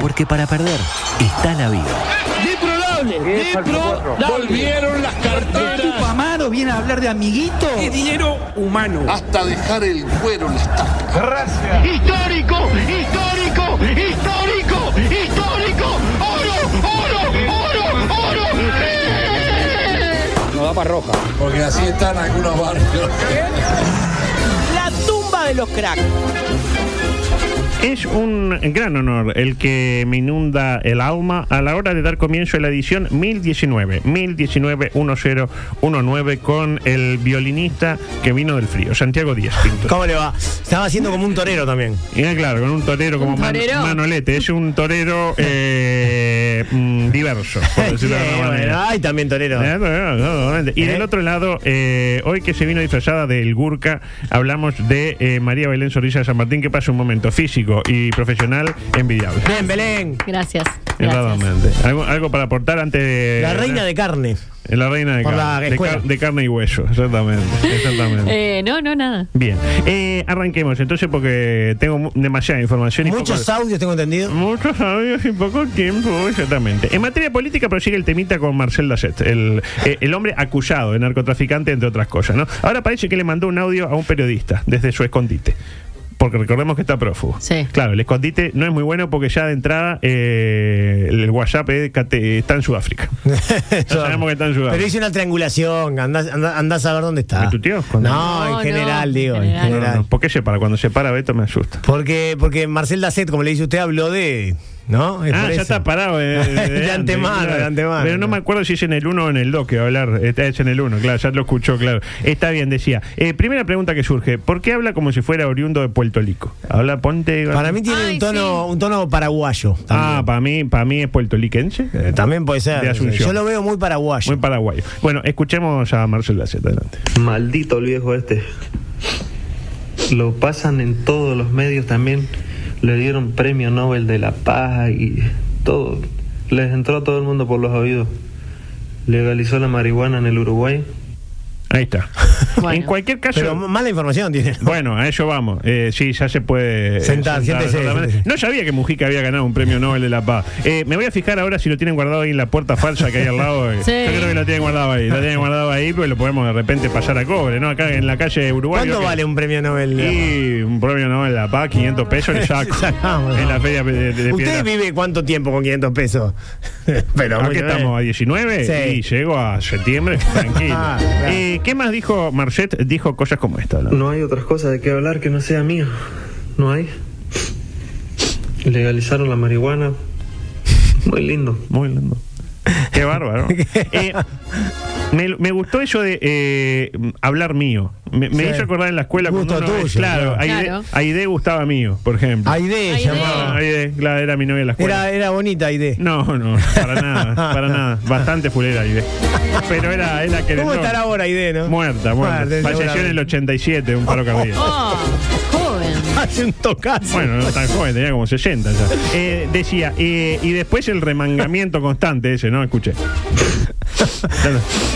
Porque para perder está la vida. Volvieron las carteras. Amaro viene a hablar de amiguito. Es dinero humano. hasta dejar el cuero en la estaca. Histórico, histórico, histórico, histórico. Oro, oro, oro, oro. Nos da para roja. Porque así están algunos barrios. La tumba de los cracks. Es un gran honor el que me inunda el alma a la hora de dar comienzo a la edición 1019, 1019-1019 con el violinista que vino del frío, Santiago Díaz Pinto. ¿Cómo le va? Estaba haciendo como un torero también. Y eh, claro, con un torero como ¿Un Man-? Manolete, es un torero eh, mm, diverso, por decirlo de alguna bueno, manera. ay, también torero. Eh, bueno, no, no, Y ¿Eh? del otro lado, eh, hoy que se vino disfrazada del Gurka, hablamos de eh, María Belén Zorrilla de San Martín, que pasa un momento físico y profesional envidiable. Bien, Belén. Gracias. Erradamente. ¿Algo, algo para aportar antes de. La reina de carne. La reina de, Por la carne, de, escuela. car- de carne y hueso, exactamente. exactamente. Eh, no, no, nada. Bien, eh, arranquemos entonces porque tengo demasiada información y Muchos poco- audios tengo entendido. Muchos audios y poco tiempo, exactamente. En materia política prosigue el temita con Marcel Dasset, el, eh, el hombre acusado de narcotraficante, entre otras cosas, ¿no? Ahora parece que le mandó un audio a un periodista desde su escondite. Porque recordemos que está prófugo. Sí. Claro, el escondite no es muy bueno porque ya de entrada eh, el WhatsApp está en Sudáfrica. Ya sabemos que está en Sudáfrica. Pero hice una triangulación. Andás, andás, andás a ver dónde está. ¿Me tuteó? Cuando- No, No, en general, no, digo. en En general. No, general. no, ¿Por qué se para? Cuando se para Beto me asusta. Porque, porque Marcel Dasset, como le dice usted, habló de. ¿No? Es Ah, ya eso. está parado. De, de- de antemano, claro. de antemano. Pero no me acuerdo si es en el 1 o en el 2 que va a hablar. Está hecho en el 1, claro, ya lo escuchó, claro. Está bien, decía. Eh, primera pregunta que surge: ¿por qué habla como si fuera oriundo de Puerto Rico? Habla Ponte. Para mí tiene Ay, un tono, sí. un tono paraguayo. Ah, para mí, para mí es puertoliquense. Eh, también puede ser. De Asunción. Yo lo veo muy paraguayo. Muy paraguayo. Bueno, escuchemos a Marcelo Lacet, adelante. Maldito el viejo este. Lo pasan en todos los medios también. Le dieron premio Nobel de la Paz y todo. Les entró a todo el mundo por los oídos. Legalizó la marihuana en el Uruguay. Ahí está. Bueno. En cualquier caso. Pero mala información tiene. Bueno, a eso vamos. Eh, sí, ya se puede. eh, Sentar, siéntese, totalmente. siéntese. No sabía que Mujica había ganado un premio Nobel de la Paz. Eh, me voy a fijar ahora si lo tienen guardado ahí en la puerta falsa que hay al lado. eh. Sí. Yo creo que lo tienen guardado ahí. Lo tienen guardado ahí, pues lo podemos de repente pasar a cobre, ¿no? Acá en la calle Uruguay. ¿Cuánto vale un premio Nobel? Y un premio Nobel de la Paz, 500 pesos le saco. Sacamos. en la feria de, de, de ¿Usted vive cuánto tiempo con 500 pesos? Pero ¿A muy qué bien. estamos? ¿A 19? Sí. Y llego a septiembre, tranquilo. Ah, claro. Eh, ¿Qué más dijo Marcet? Dijo cosas como esta. ¿no? No hay otras cosas de qué hablar que no sea mío. No hay. Legalizaron la marihuana. Muy lindo. Muy lindo. Qué bárbaro. Eh, me, me gustó eso de eh, hablar mío. Me, me Sí. hizo acordar en la escuela Gusto cuando uno- tuyo, Claro, claro. Aide, gustaba mío, por ejemplo. Aide Aide. llamaba. Aide, claro, era mi novia en la escuela. Era, era bonita Aide. No, no, para nada, para nada. Bastante fulera Aide. Pero era, era que ¿Cómo estará ahora Aide, no? Muerta, muerta. Muerta, Falleció en el 87, un paro cardíaco. Oh, joven. Hace un tocazo. Bueno, no tan joven, tenía como 60 ya. Eh, decía, eh, y después el remangamiento constante ese, ¿no? Escuché.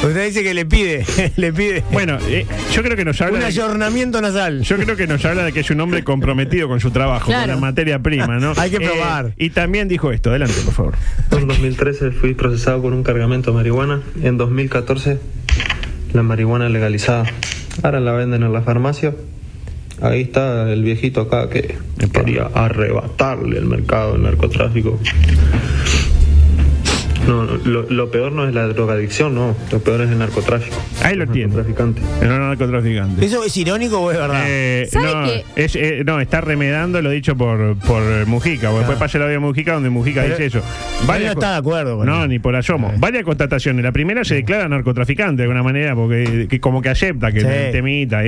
Usted dice que le pide, le pide Bueno, eh, yo creo que nos habla. un de- ayornamiento nasal. yo creo que nos habla de que es un hombre comprometido con su trabajo, con Claro. la materia prima, ¿no? Hay que Eh, probar. y también dijo esto, adelante, por favor. En 2013 fui procesado por un cargamento de marihuana. En 2014 la marihuana legalizada. Ahora la venden en la farmacia. Ahí está el viejito acá que quería arrebatarle el mercado del narcotráfico. No, no, lo, lo peor no es la drogadicción, no. Lo peor es el narcotráfico. Ahí lo tiene. narcotraficantes. No, narcotraficante. ¿Eso es irónico o es verdad? Eh, ¿Sabe no, es, eh, no, está remedando lo dicho por, por Mujica. porque Después pasa el audio de Mujica donde Mujica Pero dice eso. Varias no está de acuerdo con No, él. ni por asomo. Eh. Varias constataciones. La primera se declara narcotraficante de alguna manera porque que como que acepta que Sí. el temita.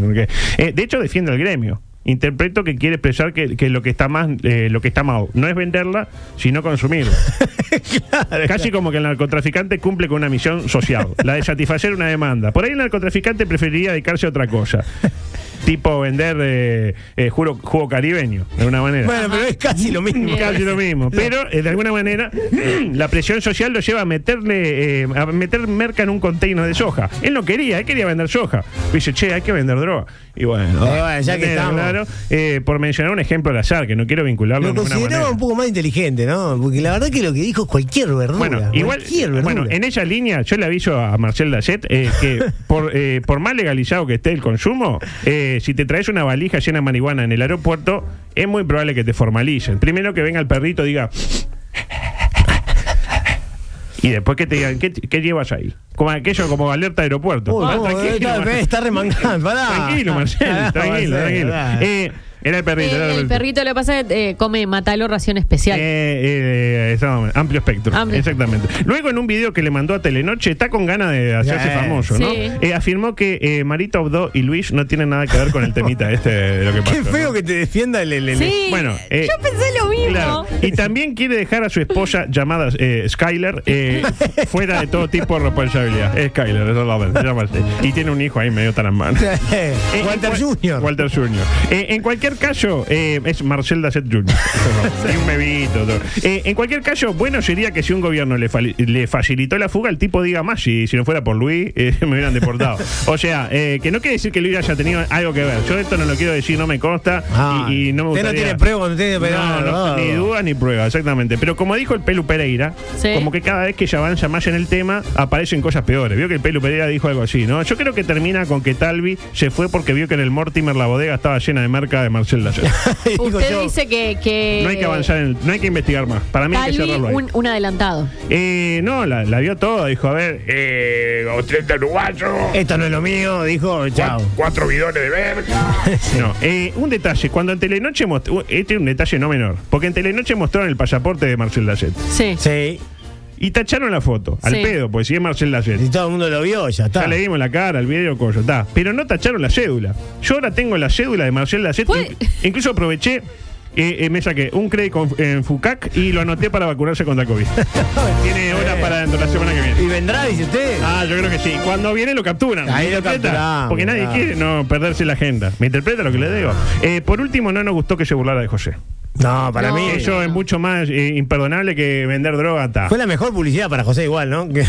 porque- eh, de hecho, defiende al gremio. Interpreto que quiere expresar que, que lo que está más, eh, lo que está mal no es venderla, sino consumirla. Casi como que el narcotraficante cumple con una misión social, la de satisfacer una demanda. Por ahí el narcotraficante preferiría dedicarse a otra cosa. Tipo vender eh, eh, juro- jugo caribeño, de alguna manera. Bueno, pero es casi lo mismo. Casi lo mismo. Pero eh, de alguna manera la presión social lo lleva a meterle, a meter merca en un container de soja. Él no quería, él quería vender soja. Dice, che, hay que vender droga. Y bueno, bueno, ya que estamos. claro, por mencionar un ejemplo al azar, que no quiero vincularlo Lo consideraba un poco más inteligente, ¿no? Porque la verdad que lo que dijo es cualquier verdura. Bueno, igual, cualquier verdura. bueno, en esa línea yo le aviso a Marcel Dacet eh, que por, por más legalizado que esté el consumo, eh, si te traes una valija llena de marihuana en el aeropuerto, es muy probable que te formalicen. Primero que venga el perrito y diga... Y después que te digan, ¿qué, qué llevas ahí? Como aquello, como alerta de aeropuerto. Uy, Ah, Está- Marcel. está remangando, pará. Tranquilo, Marcel, tranquilo, tranquilo. Eh, era el perrito. era Eh, el perrito lo que pasa es que eh, come matalo ración especial. Eh, eh, exactamente, amplio espectro. Amplio. Exactamente. Luego, en un video que le mandó a Telenoche, está con ganas de hacerse Eh, famoso, ¿no? sí. Eh, afirmó que eh, Marita Obdó y Luis no tienen nada que ver con el temita este de lo que pasó. Qué feo ¿no? que te defienda el. el- el- sí, bueno, eh, yo pensé lo mismo. Claro. Y también quiere dejar a su esposa llamada eh, Skyler eh, fuera de todo tipo de responsabilidad. Es Skyler, eso se llama. Y tiene un hijo ahí medio. Eh, Walter Jr. Walter Jr. Eh, en cualquier caso, eh, es Marcel Dacet Jr. y un bebito. todo. Eh, en cualquier caso, bueno sería que si un gobierno le, facilitó la fuga, el tipo diga más. Si, si no fuera por Luis, eh, me hubieran deportado. O sea, eh, que no quiere decir que Luis haya tenido algo que ver. Yo esto no lo quiero decir, no me consta. Ah, y, y no me usted no tiene prueba, no tiene No, no, no. ni duda ni prueba, exactamente. Pero como dijo el Pelu Pereira, Sí. como que cada vez que se avanza más en el tema, aparecen cosas peores. Vio que el Pelu Pereira dijo algo así, ¿no? Yo creo que termina con que Talvi se fue porque vio que en el Mortimer la bodega estaba llena de marca de Marcel Lacher. Digo Usted yo, dice que, que No hay que avanzar, en no hay que investigar más. Para mí hay que cerrarlo ahí. un, un adelantado. Eh, no, la, la vio toda, dijo, a ver, eh, 80 uruguayo, Esto no es lo mío, dijo, chao. cuatro, cuatro bidones de verga. No, eh, un detalle, cuando en Telenoche mostró, este es un detalle no menor, porque en Telenoche mostraron el pasaporte de Marcel Lacher. Sí. Sí. Y tacharon la foto, al Sí. pedo, pues si es Marcel Lacher. Si todo el mundo lo vio, ya está. Ya le dimos la cara, el video, coño, está. Pero no tacharon la cédula. Yo ahora tengo la cédula de Marcel Lacet. Puede- Incluso aproveché, eh, eh, me saqué un crédito en FUCAC y lo anoté para vacunarse contra COVID. Tiene horas para dentro de la semana que viene. ¿Y vendrá, dice usted? Ah, yo creo que sí. Cuando viene lo capturan. Ahí ¿Me lo capturamos, Porque nadie quiere no perderse la agenda. ¿Me interpreta lo que le digo? Eh, por último, no nos gustó que se burlara de José. No, para No. mí. Eso es mucho más eh, imperdonable que vender droga. ta. Fue la mejor publicidad para José igual, ¿no? Que-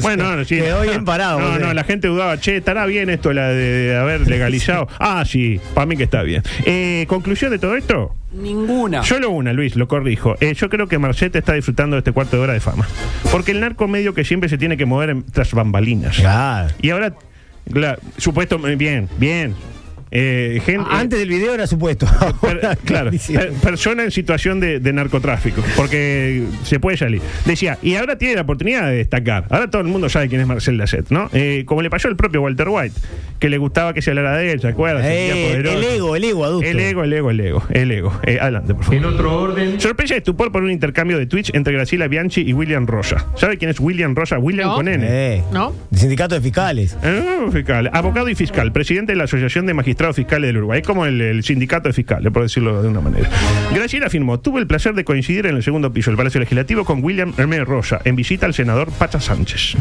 Bueno, no, sí. Quedó bien parado. No, José. no, la gente dudaba, che, ¿estará bien esto la de, de haber legalizado? ah, sí, para mí que está bien. Eh, ¿Conclusión de todo esto? Ninguna. Solo una, Luis, lo corrijo. Eh, yo creo que Marcete está disfrutando de este cuarto de hora de fama. Porque el narco medio que siempre se tiene que mover en- tras bambalinas. Claro. Y ahora, supuesto, bien, bien. Eh, gente, Antes del video era supuesto. Per- claro, per- persona en situación de, de narcotráfico, porque se puede salir. Decía, y ahora tiene la oportunidad de destacar. Ahora todo el mundo sabe quién es Marcel Lacet, ¿no? Eh, como le pasó al propio Walter White, que le gustaba que se hablara de él, ¿se acuerdan? Eh, el ego, el ego adulto. El ego, el ego, el ego, el ego. Eh, adelante, por favor. En otro orden, Sorpresa y estupor por un intercambio de tweets entre Graciela Bianchi y William Rosa. ¿Sabe quién es William Rosa? William No. con N. Eh, ¿No? Sindicato de fiscales. Eh, fiscal, abogado y fiscal, presidente de la Asociación de Magistrados Fiscales del Uruguay, como el, el sindicato de fiscales, por decirlo de una manera. Graciela afirmó, tuve el placer de coincidir en el segundo piso del Palacio Legislativo con William Hermé Rosa en visita al senador Pacha Sánchez.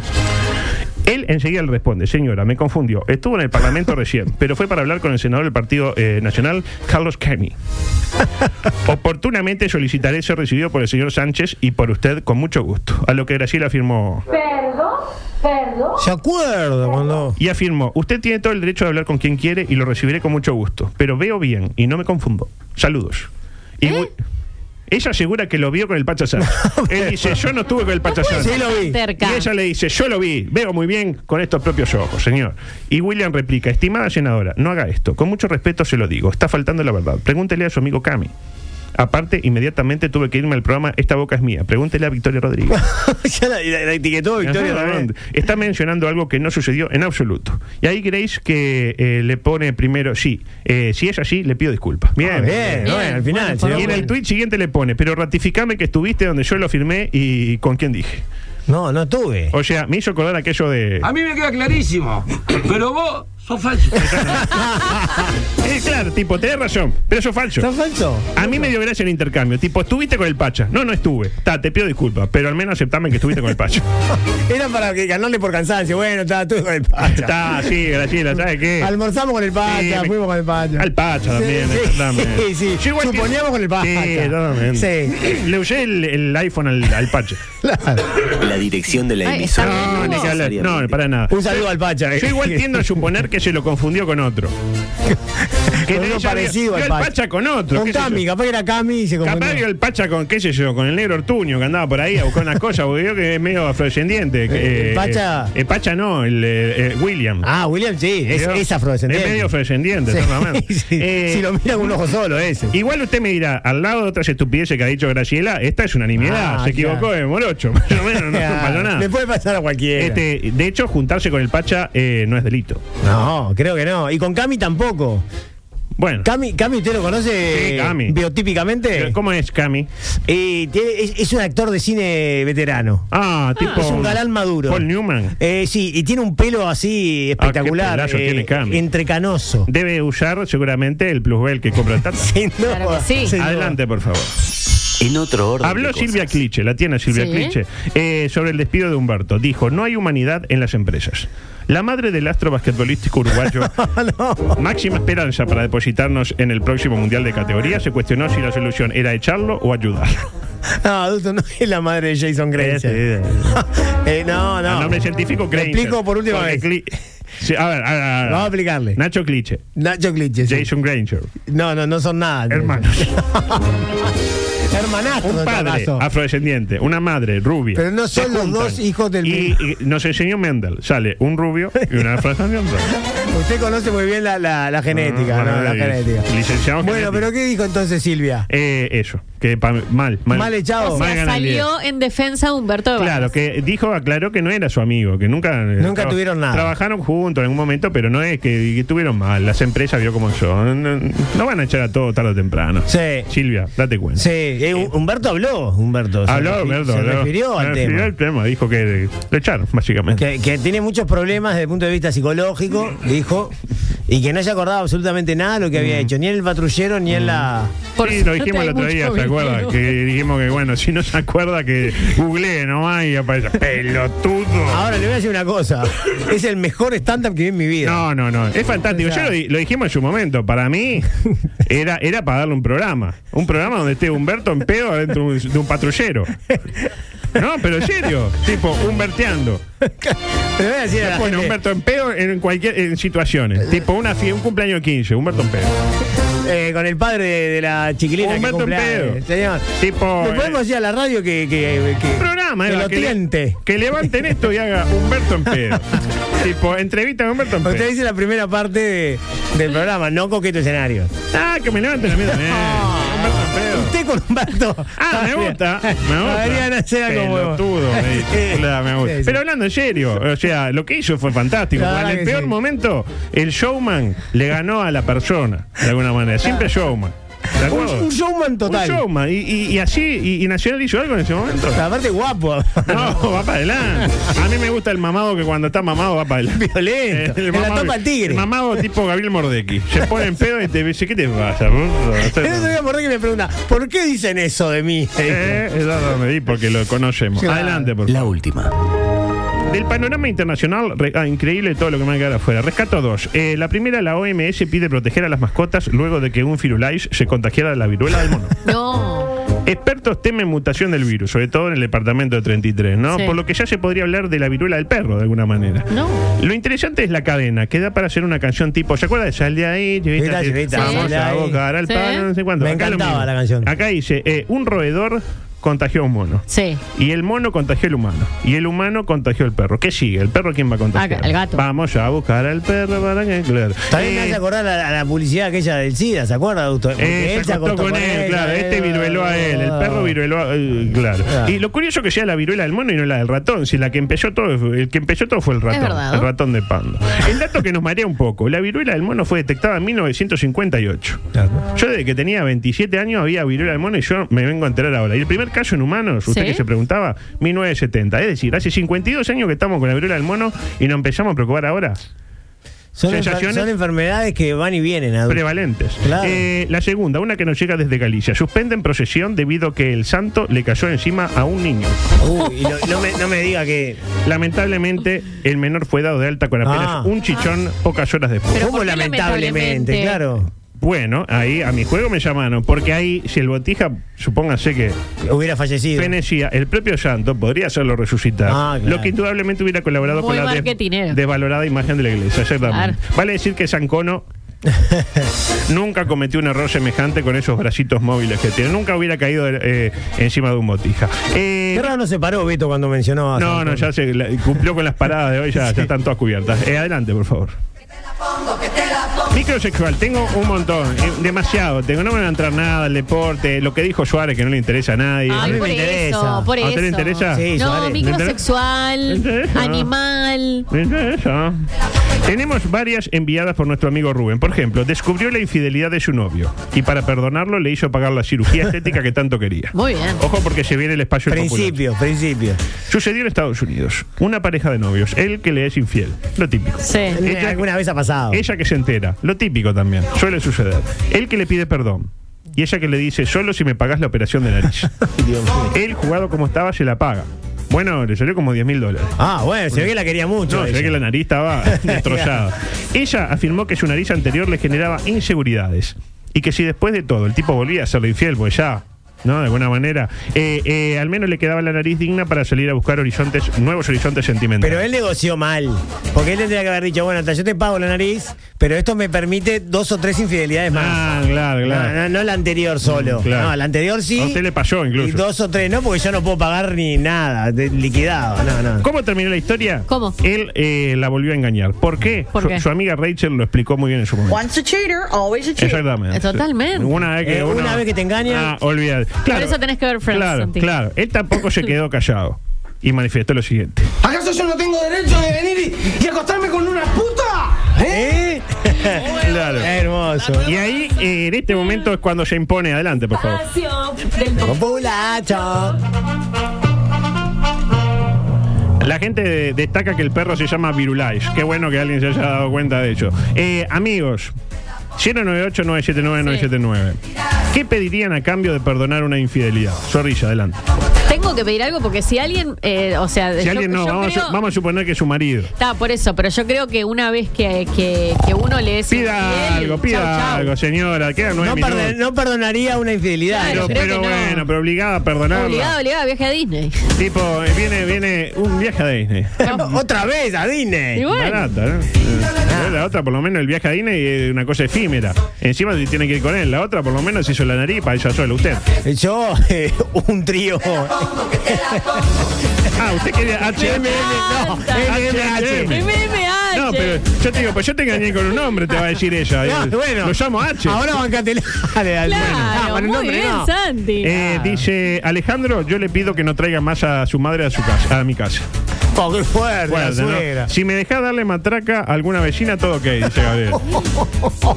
Él enseguida le responde, señora, me confundió. Estuvo en el Parlamento recién, pero fue para hablar con el senador del Partido eh, Nacional, Carlos Kenny. Oportunamente solicitaré ser recibido por el señor Sánchez y por usted con mucho gusto. A lo que Graciela afirmó, Perdón, perdón. ¿Se acuerda cuando.? y afirmó, usted tiene todo el derecho de hablar con quien quiere y lo recibiré con mucho gusto, pero veo bien y no me confundo. Saludos. Y ¿Eh? Ella asegura que lo vio con el Pacha Sánchez. Él dice, yo no estuve con el Pacha Sánchez. Sí, lo vi. Y ella le dice, yo lo vi, veo muy bien con estos propios ojos, señor. Y William replica, estimada senadora, no haga esto. Con mucho respeto se lo digo, está faltando la verdad. Pregúntele a su amigo Cami. Aparte, inmediatamente tuve que irme al programa Esta boca es mía. Pregúntele a Victoria Rodríguez. ya la, la- la etiquetó Victoria también. Está mencionando algo que no sucedió en absoluto. Y ahí Grace que eh, le pone primero, sí, eh, si es así, le pido disculpas. Bien, Ah, bien, Bien. al final. Bueno, Y en el tweet siguiente le pone, pero ratificame que estuviste donde yo lo firmé y con quién dije. No, no tuve. O sea, me hizo acordar aquello de. A mí me queda clarísimo. Pero vos sos falso. Eh, claro, tipo, tenés razón, pero eso es falso. ¿Está falso? A mí me dio gracia el intercambio. Tipo, estuviste con el Pacha. No, no estuve. Ta, te pido disculpas, pero al menos aceptame que estuviste con el Pacha. Era para que ganarle por cansancio. Bueno, estaba tú con el Pacha. Está, sí, Graciela, ¿sabes qué? Almorzamos con el Pacha, Sí, me- fuimos con el Pacha. Al Pacha también, Sí, exactamente. sí, sí. Yo igual que- Suponíamos con el Pacha. Sí, totalmente. Sí. Le usé el, el iPhone al, al Pacha. Claro. La dirección de la Ay, emisora. está No, bien. ni que hablar. No, para nada. Un saludo al Pacha. Yo igual tiendo a suponer que se lo confundió con otro. Que Con uno parecido al Pacha. Pacha con otro. Con. Cami, capaz que era Cami y se Capaz vio confundió. el Pacha con, qué sé yo, con el negro Ortuño que andaba por ahí a buscar unas cosas, porque vio que es medio afrodescendiente. que, el Pacha- eh, el Pacha no, el eh, eh, William. Ah, William, sí, es, afrodescendiente. Es medio afrodescendiente, Sí, totalmente. sí. Eh, si lo mira con un ojo solo, ese. Igual usted me dirá, al lado de otras estupideces que ha dicho Graciela, esta es una nimiedad. Ah, se equivocó de morocho. Más o menos, no Ah, pasó nada. Le puede pasar a cualquiera. Este, de hecho, juntarse con el Pacha eh, no es delito. No, creo que no. Y con Cami tampoco. Bueno, Cami, Cami ¿usted lo conoce Sí, Cami. biotípicamente? ¿cómo es Cami? Tiene- es, es un actor de cine veterano. Ah, tipo. es un galán maduro. Paul Newman. Eh, sí, y tiene un pelo así Ah, espectacular. qué pelazo eh, tiene Cami. entrecanoso. Debe usar seguramente el plusbel que compra el Tata. Claro que sí. sin duda. Adelante, por favor. En otro orden. Habló. Silvia Cliche, la tiene Silvia Sí. Cliche, eh, sobre el despido de Humberto. Dijo, no hay humanidad en las empresas. La madre del astro basquetbolístico uruguayo, máxima esperanza para depositarnos en el próximo Mundial de Categoría, se cuestionó si la solución era echarlo o ayudarlo. No, adulto, no es la madre de Jason Granger. Eh, no, no. El nombre científico, Te Granger. explico por última vez. Cli- Sí, a ver, a ver, a ver. Vamos a explicarle. Nacho Cliche, Nacho Cliche. sí. Jason Granger, No, no, no son nada. hermanos. Hermanastros, Un padre afrodescendiente, una madre rubia. Pero no son los dos hijos del y, mismo. y nos enseñó Mendel. Sale un rubio y una afrodescendiente. Usted conoce muy bien la, la- la genética, Ah, ¿no? La genética. licenciado en Bueno, genética. pero ¿qué dijo entonces Silvia? Eh, eso, que pa- mal, mal. Mal echado. O sea, salió en defensa de Humberto de Claro, Vargas. que dijo, aclaró que no era su amigo, que nunca. eh, Nunca tuvieron nada. Trabajaron juntos en algún momento, pero no es que, que tuvieron mal. Las empresas vio cómo son. No, no van a echar a todo tarde o temprano. Sí. Silvia, date cuenta. Sí, eh, Humberto habló, Humberto. se Habló, refi- Alberto, Se habló. refirió Se al refirió tema. al tema. Dijo que lo echaron, básicamente. Que, que tiene muchos problemas desde el punto de vista psicológico, dijo, y que no se acordaba absolutamente nada de lo que Mm. había hecho, ni en el patrullero ni en la. Por sí, lo dijimos el otro día, ¿se acuerda? Que dijimos que, bueno, si no se acuerda, que googlee nomás y aparece pelotudo. Ahora le voy a decir una cosa: es el mejor stand-up que vi en mi vida. No, no, no. Es fantástico. O sea- Yo lo, di- lo dijimos en su momento. Para mí, era, era para darle un programa. Un programa donde esté Humberto en pedo adentro de un patrullero. No, pero en serio. tipo, Humberteando. Le voy a decir a la gente, Humberto en pedo en cualquier en situaciones. Tipo, una fie- un cumpleaños de 15. Humberto en pedo. eh, con el padre de, de la chiquilina Humberto que cumple en pedo. Señor, Tipo, le podemos eh, decir a la radio que, que, que- un programa, que Eva, lo que, le- tiente. que levanten esto y haga Humberto en pedo. tipo, entrevista a Humberto en pedo. Usted dice la primera parte de- del programa, no coqueto escenario. Ah, que me levanten a mí también. Humberto. Usted con Humberto. Ah, me gusta, me gusta. Me dice. Sí. Claro, me gusta. Pero hablando en serio, o sea, lo que hizo fue fantástico. En el peor momento, el showman le ganó a la persona, de alguna manera. Siempre showman. ¿De Un, acuerdo? un showman total. Un showman. Y, y- y así, y, y Nacional hizo algo en ese momento. Aparte guapo. No, va para adelante. A mí me gusta el mamado que cuando está mamado va para adelante. Violento. El En la mamado- topa al tigre. El mamado tipo Gabriel Mordecki. Se pone en pedo y te dice, ¿qué te pasa? El otro día Mordecai me pregunta, ¿por qué dicen eso de mí? Eh, eso me di porque lo conocemos. Claro. Adelante, por favor. La última. Del panorama internacional, re- ah, increíble todo lo que me va a quedar afuera. Rescato dos. Eh, la primera, la OMS pide proteger a las mascotas luego de que un firulais se contagiara de la viruela del mono. No. Expertos temen mutación del virus, sobre todo en el departamento de 33, ¿no? Sí. Por lo que ya se podría hablar de la viruela del perro, de alguna manera. No. Lo interesante es la cadena, que da para hacer una canción tipo, ¿se acuerda de Sal de ahí? Chivita, Chivita, Vamos a bocar al Sí. palo, no sé cuánto. Me Acá encantaba la canción. Acá dice, eh, un roedor contagió a un mono. Sí. Y el mono contagió al humano. Y el humano contagió al perro. ¿Qué sigue? ¿El perro quién va a contagiar? Ah, el gato. Vamos ya a buscar al perro para que. Claro. También me Eh, hace acordar a, a la publicidad aquella del SIDA, ¿se acuerda, doctor? Porque eh, se acostó con él, claro. Este virueló a él, el perro virueló a eh, claro. Ah. Y lo curioso que sea la viruela del mono y no la del ratón. Si la que empezó todo, el que empezó todo fue el ratón. verdad, El ratón de pando. El dato que nos marea un poco: la viruela del mono fue detectada en 1958. Yo desde que tenía 27 años había viruela del mono y yo me vengo a enterar ahora. Y el primer caso en humanos, usted ¿Sí? que se preguntaba, 1970. Es decir, hace 52 años que estamos con la viruela del mono y nos empezamos a preocupar ahora. Son, enfer- sensaciones- son enfermedades que van y vienen. adulto. Prevalentes. Claro. Eh, la segunda, una que nos llega desde Galicia. Suspenden procesión debido a que el santo le cayó encima a un niño. Uy, y no, no me, no me diga que. Lamentablemente, el menor fue dado de alta con apenas Ah. un chichón pocas horas después. Pero ¿Cómo lamentablemente? Claro. Bueno, ahí a mi juego me llamaron, porque ahí, si el botija, supóngase que Hubiera fallecido. fenecía, el propio santo podría hacerlo resucitar. Ah, claro. Lo que indudablemente hubiera colaborado Muy con la des- marketinero. desvalorada imagen de la iglesia. Exactamente. Claro. Vale decir que Sancono nunca cometió un error semejante con esos bracitos móviles que tiene. Nunca hubiera caído eh, encima de un botija. Eh, Qué raro no se paró Beto cuando mencionó a no, San no, ya se la- cumplió con las paradas de hoy, ya, ya están todas cubiertas. Eh, adelante, por favor. Microsexual, tengo un montón, eh, demasiado. Tengo, no me va a entrar nada, el deporte, lo que dijo Suárez que no le interesa a nadie. Ay, mí por me interesa. eso, por ¿A usted eso. le interesa? Sí, No, Suárez. ¿Le microsexual, interesa? animal. Me interesa. Tenemos varias enviadas por nuestro amigo Rubén. Por ejemplo, descubrió la infidelidad de su novio y para perdonarlo le hizo pagar la cirugía estética que tanto quería. Muy bien. Ojo porque se viene el espacio popular. Principio, principio. Sucedió en Estados Unidos. Una pareja de novios, él que le es infiel. Lo típico. Sí. Ella- Alguna vez ha pasado. Ella que se entera. Lo típico también. Suele suceder. Él que le pide perdón. Y ella que le dice, solo si me pagas la operación de nariz. Dios mío. Él, jugado como estaba, se la paga. Bueno, le salió como 10 mil dólares. Ah, bueno, se ve que la quería mucho. No, se ella. ve que la nariz estaba destrozada. Ella afirmó que su nariz anterior le generaba inseguridades. Y que si después de todo el tipo volvía a serle infiel, pues ya, ¿no? De alguna manera, eh, eh, al menos le quedaba la nariz digna para salir a buscar horizontes, nuevos horizontes sentimentales. Pero él negoció mal. Porque él tendría que haber dicho, bueno, hasta yo te pago la nariz, pero esto me permite dos o tres infidelidades más. Ah, claro, claro. No, no, no la anterior solo. Mm, claro. No, la anterior sí. A usted le pasó incluso. Y dos o tres no, porque yo no puedo pagar ni nada, de- liquidado. No, no. ¿Cómo terminó la historia? ¿Cómo? Él eh, la volvió a engañar. ¿Por qué? ¿Por su, qué? su amiga Rachel lo explicó muy bien en su momento. Once a cheater, always a cheater. Exactamente. Totalmente. Una vez que, Eh, uno- una vez que te engañan- Ah, olvídate. Claro, eso tenés que ver Friends, Claro, Santi. claro. Él tampoco se quedó callado. Y manifestó lo siguiente. ¿Acaso yo no tengo derecho de venir y, y acostarme con una puta? ¿Eh? Claro. Hermoso. Y ahí, eh, en este momento, es cuando se impone. Adelante, por favor. Populacho. La gente de- destaca que el perro se llama Virulais. Qué bueno que alguien se haya dado cuenta de ello. Eh, amigos, 098-979-979. ¿Qué pedirían a cambio de perdonar una infidelidad? Zorrilla, adelante. Tengo que pedir algo porque si alguien, eh, o sea, Si yo- alguien no, yo vamos, creo- a, vamos a suponer que es su marido. Está, por eso, pero yo creo que una vez que, que, que uno le es Pida infiel, algo, pida chau, chau. algo, señora. Quedan nueve No, minutos. perde- no perdonaría una infidelidad. Claro, pero creo pero que no. bueno, pero obligada a perdonarla. Obligado, obligado, viaje a Disney. Tipo, eh, viene, viene un viaje a Disney. Otra vez a Disney. Y bueno. Barata, ¿no? Eh, La otra, por lo menos, el viaje a Disney es una cosa efímera. Encima si tiene que ir con él. La otra, por lo menos, hizo la nariz para ella sola. Usted. Yo, eh, un trío. Ah, usted quería HM. No. MMH. No, pero yo te digo, pues yo te engañé con un hombre, te va a decir ella. No, Eh, bueno. Lo llamo H. Ahora bancatela. Dale, dale. Claro, Ah, con el muy nombre bien, no. Santi. Eh, dice Alejandro, yo le pido que no traiga más a su madre a su casa, a mi casa. Oh, qué fuerte, la Fuerte, ¿no? suegra. Si me deja darle matraca a alguna vecina, todo ok, dice Gabriel.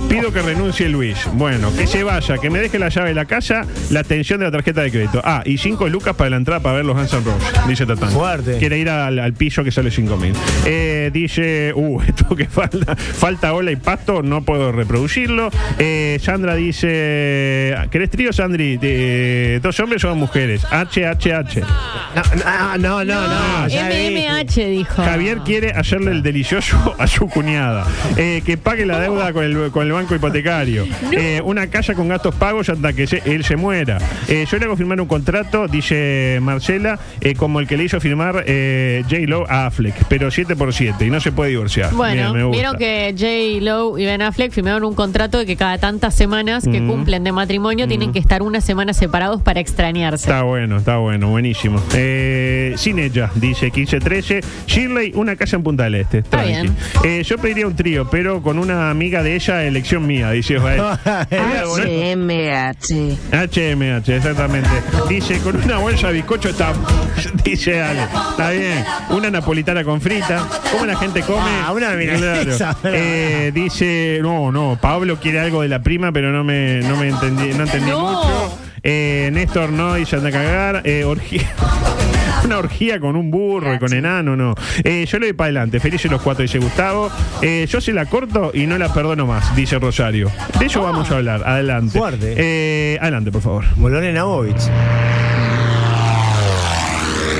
Pido que renuncie Luis. Bueno, que se vaya, que me deje la llave de la casa, la atención de la tarjeta de crédito. Ah, y cinco lucas para la entrada para ver los Guns N' Roses, dice Tatán. Fuerte. Quiere ir al, al piso que sale cinco mil. Eh, dice, uh, esto que falta, falta ola y pasto, no puedo reproducirlo. Eh, Sandra dice, ¿querés trío, Sandri? De- ¿Dos hombres o dos mujeres? H, H, H. No, no, no, no, no, ya vi. NH dijo. Javier quiere hacerle el delicioso a su cuñada. Eh, que pague la deuda con el, con el banco hipotecario. Eh, una casa con gastos pagos hasta que se- él se muera. Eh, yo le hago firmar un contrato, dice Marcela, como el que le hizo firmar J. Lo a Affleck, pero 7 por 7 y no se puede divorciar. Bueno, Bien, me gusta. vieron que J. Lowe y Ben Affleck firmaron un contrato de que cada tantas semanas que Mm. cumplen de matrimonio tienen que estar una semana separados para extrañarse. Está bueno, está bueno, buenísimo. Sin ella, dice 1513. Shirley, una casa en Punta del Este. Está tranqui. bien. Eh, yo pediría un trío, pero con una amiga de ella, elección mía, dice Joel. HMH. HMH, exactamente. Dice, con una bolsa de bizcocho está. Dice Ale. Está bien. Una napolitana con frita. ¿Cómo la gente come? Ah, una milanesa. Eh, dice, no, no, Pablo quiere algo de la prima, pero no me, no me entendí, no entendí No. mucho. Eh, Néstor no, dice anda a cagar. Eh, orgía. Una orgía con un burro y con enano, no. Eh, yo le doy para adelante. Felices los cuatro, dice Gustavo. Eh, yo se la corto y no la perdono más, dice Rosario. De eso vamos a hablar. Adelante. Fuerte. Eh, adelante, por favor. Lorena Bovich.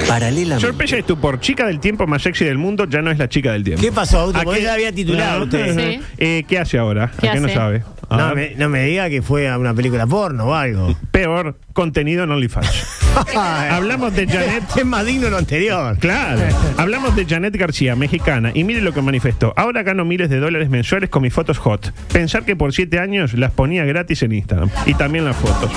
Paralelamente. Sorpresa es tú, por chica del tiempo más sexy del mundo, ya no es la chica del tiempo. ¿Qué pasó, Auto? ¿A Porque qué- ella había titulado No, usted. Sí. Eh, ¿Qué hace ahora? ¿Qué ¿A qué no hace? sabe? No ver. me, no me diga que fue a una película porno o algo. Peor, contenido en OnlyFans. Hablamos de Janet. Es más digno lo anterior. Claro. Hablamos de Janet García, mexicana, y mire lo que manifestó. Ahora gano miles de dólares mensuales con mis fotos hot. Pensar que por siete años las ponía gratis en Instagram. Y también las fotos.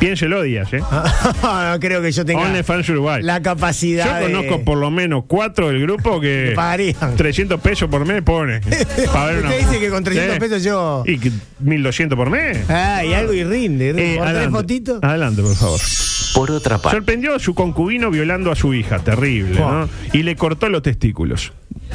Piénselo, Díaz, ¿eh? no creo que yo tenga OnlyFans Uruguay. la capacidad. Yo de- conozco por lo menos cuatro del grupo que Pagarían. 300 pesos por mes pone. Pa' ver una- Usted dice que con 300 Sí. pesos yo. Y que 1200 por mes. Ah, y algo y rinde. Eh, Por tres adelante. fotitos. Adelante, por favor. Por otra parte. Sorprendió a su concubino violando a su hija, terrible, Oh. ¿no? Y le cortó los testículos.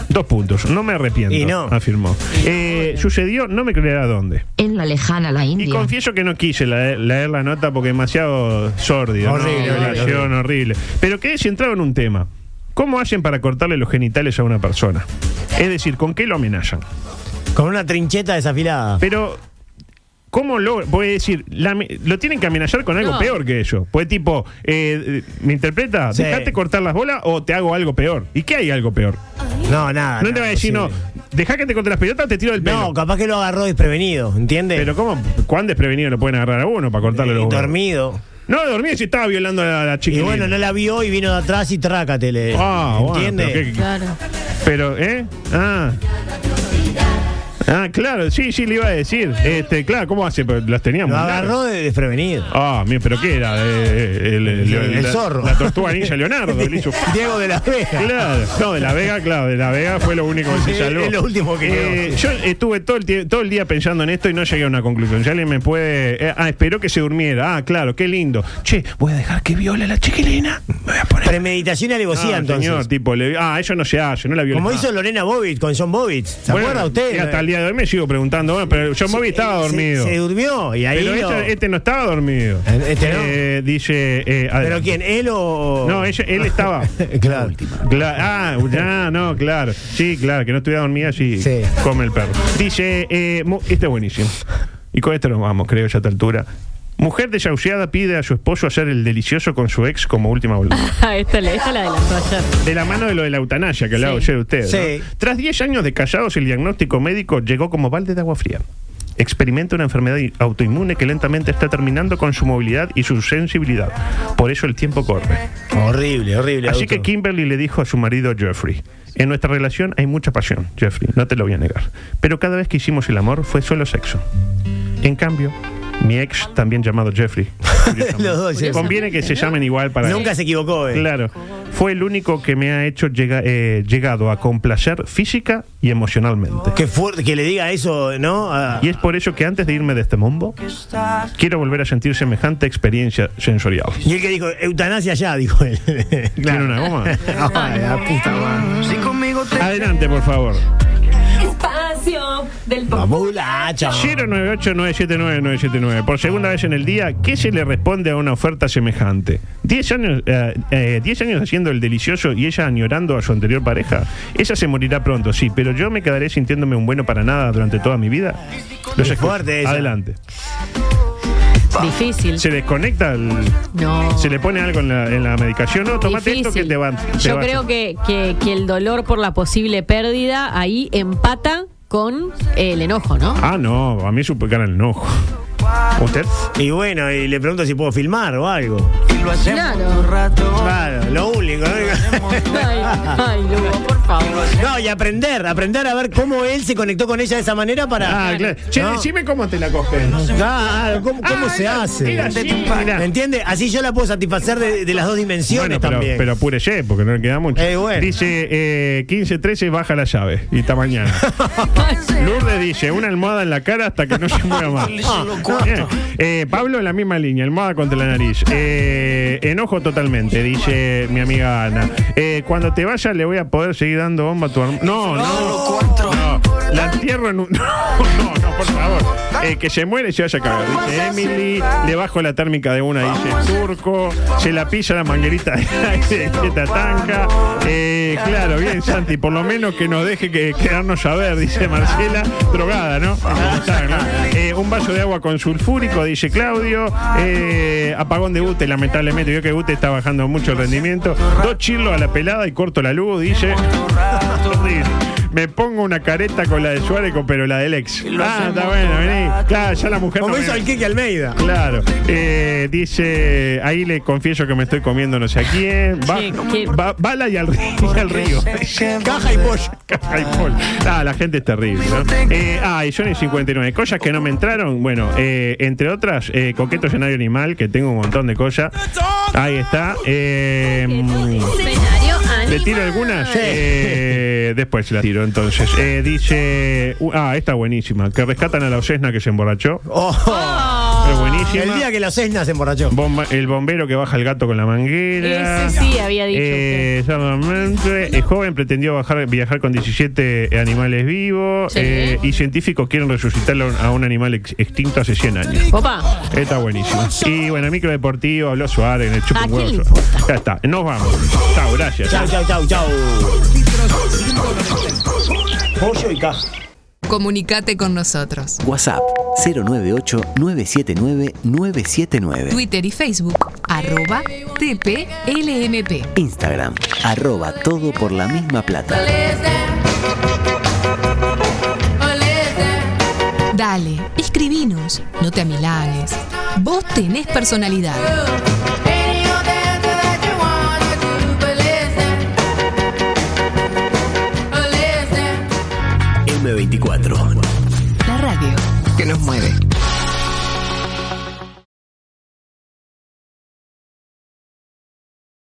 Dos puntos, no me arrepiento, Y no. afirmó. Eh, sucedió, no me creerá dónde. En la lejana la Y India. confieso que no quise leer la nota porque demasiado sórdido, Horrible, ¿no? horrible, horrible. Pero quedé centrado en un tema. ¿Cómo hacen para cortarle los genitales a una persona? Es decir, ¿con qué lo amenazan? Con una trincheta desafilada. Pero, ¿cómo lo puede decir? la ame- lo tienen que amenazar con algo No. peor que eso. Pues tipo, eh, eh, ¿me interpreta? Sí. ¿Dejate cortar las bolas o te hago algo peor? ¿Y qué hay algo peor? No, nada. no te va a decir, no, posible. deja que te corte las pelotas o te tiro el pelo. No, capaz que lo agarró desprevenido, ¿entiendes? Pero ¿cómo? ¿Cuán desprevenido lo pueden agarrar a uno para cortarle los Eh, huevos? dormido. No, dormí si estaba violando a la, la Y chiquilina. bueno, no la vio y vino de atrás y trácatele. Ah, bueno, ¿Entiendes? pero qué- Claro. Pero, ¿eh? Ah. Ah, claro, sí, sí, le iba a decir. Este, claro, ¿cómo hace? Pero las teníamos. Lo agarró de desprevenido. Ah, mira, pero ¿qué era? Eh, el, el- El- el la, zorro. La tortuga ninja Leonardo. le hizo- Diego de la Vega. Claro, no, de la Vega, claro, de la Vega fue lo único que se salvó. es lo último que Eh, Yo estuve todo el, tie- todo el día pensando en esto y no llegué a una conclusión. Si alguien me puede. eh, ah, esperó que se durmiera. Ah, claro, qué lindo. Che, voy a dejar que viole a la chiquilina. Me voy a poner. Premeditación y alevosía, Ah, entonces. señor, tipo, le- ah, eso no se hace, no la viola. Como hizo Lorena Bobbitt con John Bobbitt. ¿Se acuerda usted? y hasta el día de hoy me sigo preguntando, bueno, pero John Bobby estaba Se- dormido. Se, durmió y ahí. pero lo- este, este no estaba dormido. Este no. Eh, dice. eh, ¿Pero quién? ¿Él o.? No, ella- él estaba. claro. Cla- ah, ya, no, claro. Sí, claro, que no estuviera dormida, sí, Sí. come el perro. Dice, eh, este es buenísimo. Y con esto nos vamos, creo, ya a esta altura. Mujer desahuciada pide a su esposo hacer el delicioso con su ex como última voluntad. esta, la- esta la adelantó ayer. De la mano de lo de la eutanasia que hablaba ayer usted. ¿no? Sí. Tras 10 años de callados, el diagnóstico médico llegó como balde de agua fría. Experimenta una enfermedad autoinmune que lentamente está terminando con su movilidad y su sensibilidad. Por eso el tiempo corre. Horrible, horrible. Así auto. que Kimberly le dijo a su marido Jeffrey, en nuestra relación hay mucha pasión, Jeffrey, no te lo voy a negar. Pero cada vez que hicimos el amor fue solo sexo. En cambio, mi ex, también llamado Jeffrey, Los dos, sí. conviene que se llamen igual para... Nunca se equivocó, eh. Claro, fue el único que me ha hecho llega- eh, llegado a complacer física y emocionalmente. Qué fuerte que le diga eso, ¿no? A- Y es por eso que antes de irme de este mundo, quiero volver a sentir semejante experiencia sensorial. Y el que dijo, eutanasia ya, dijo él. ¿Tiene una goma? Ay, la puta madre. Adelante, por favor. Espacio del Babulacha. 098-979-979. Por segunda vez en el día, ¿qué se le responde a una oferta semejante? ¿10 años, eh, eh, 10 años haciendo el delicioso y ella añorando a su anterior pareja? Ella se morirá pronto, sí, pero yo me quedaré sintiéndome un bueno para nada durante toda mi vida. Los fuerte esa. Adelante. Difícil. Se desconecta, el- No. se le pone algo en la, en la medicación. No, tomate esto que te va. te Yo va creo que, que- que el dolor por la posible pérdida ahí empata con el enojo, ¿no? Ah, no, a mí supe cara el enojo. ¿Usted? Y bueno, y le pregunto si puedo filmar o algo. Claro. Claro, lo único. ¿no? Ay, ay, Lugo, por favor. No, y aprender, aprender a ver cómo él se conectó con ella de esa manera para. Ah, claro. Che, No. decime cómo te la coges. Claro, ¿cómo, cómo Ah, se era- hace? era así, mirá. ¿Me entiende? Así yo la puedo satisfacer de, de las dos dimensiones Bueno, pero, también. pero apúrese, porque no le queda mucho. Eh, bueno. Dice eh, 15-13, baja la llave. Y está mañana. Lourdes dice, una almohada en la cara hasta que no se mueva más. Eh, Pablo en la misma línea, almohada contra la nariz. Eh, enojo totalmente, dice mi amiga Ana. Eh, cuando te vayas le voy a poder seguir dando bomba a tu hermano. No, no, no. La entierro en un... No, no, no, por favor. Eh, que se muere y se vaya a cagar. Dice Emily, le bajo la térmica de una, dice Turco, se la pilla la manguerita de aire de Tatanca. Eh, claro, bien, Santi, por lo menos que nos deje que quedarnos a ver, dice Marcela, drogada, ¿no? ¿no? Eh, un vaso de agua con sulfúrico, dice Claudio. Apagón de Ute, lamentablemente. Vio que Ute está bajando mucho el rendimiento. Dos chirlos a la pelada y corto la luz, dice. Me pongo una careta con la de Suárez, pero la del ex. Ah, está bueno, vení. Claro, ya la mujer Como no hizo me- el Kike Almeida. Claro. Eh, dice, ahí le confieso que me estoy comiendo no sé a quién. Va, va- bala y al, río- y al río. Caja y pollo. Caja y pollo. Ah, la gente es terrible, ¿no? Eh, ah, y Johnny 59. Cosas que no me entraron. Bueno, eh, entre otras, eh, Coqueto Escenario Animal, que tengo un montón de cosas. Ahí está. Eh, ¿Le tiro algunas? Eh, después la tiro, entonces. Eh, dice. uh, ah, esta buenísima. Que rescatan a la Ocesna que se emborrachó. Oh, Es buenísima. el día que la Cesna se emborrachó. Bomba- el bombero que baja el gato con la manguera. Ese sí había dicho Eh, el joven pretendió bajar- viajar con 17 animales vivos Sí. eh, y científicos quieren resucitarlo a un animal ex- extinto hace 100 años. Opa. Está buenísimo. Y bueno, micro deportivo, habló Suárez en el chupo ¿A un quién huevo le Suárez. Ya está, nos vamos. Chao, gracias. Chau, chau, chau, chau. Pollo y caja. Comunicate con nosotros. WhatsApp 098-979-979. Twitter y Facebook, arroba TPLMP. Instagram, arroba todo por la misma plata. Dale, escribinos, no te amilanes. Vos tenés personalidad. M24. Que nos mueve.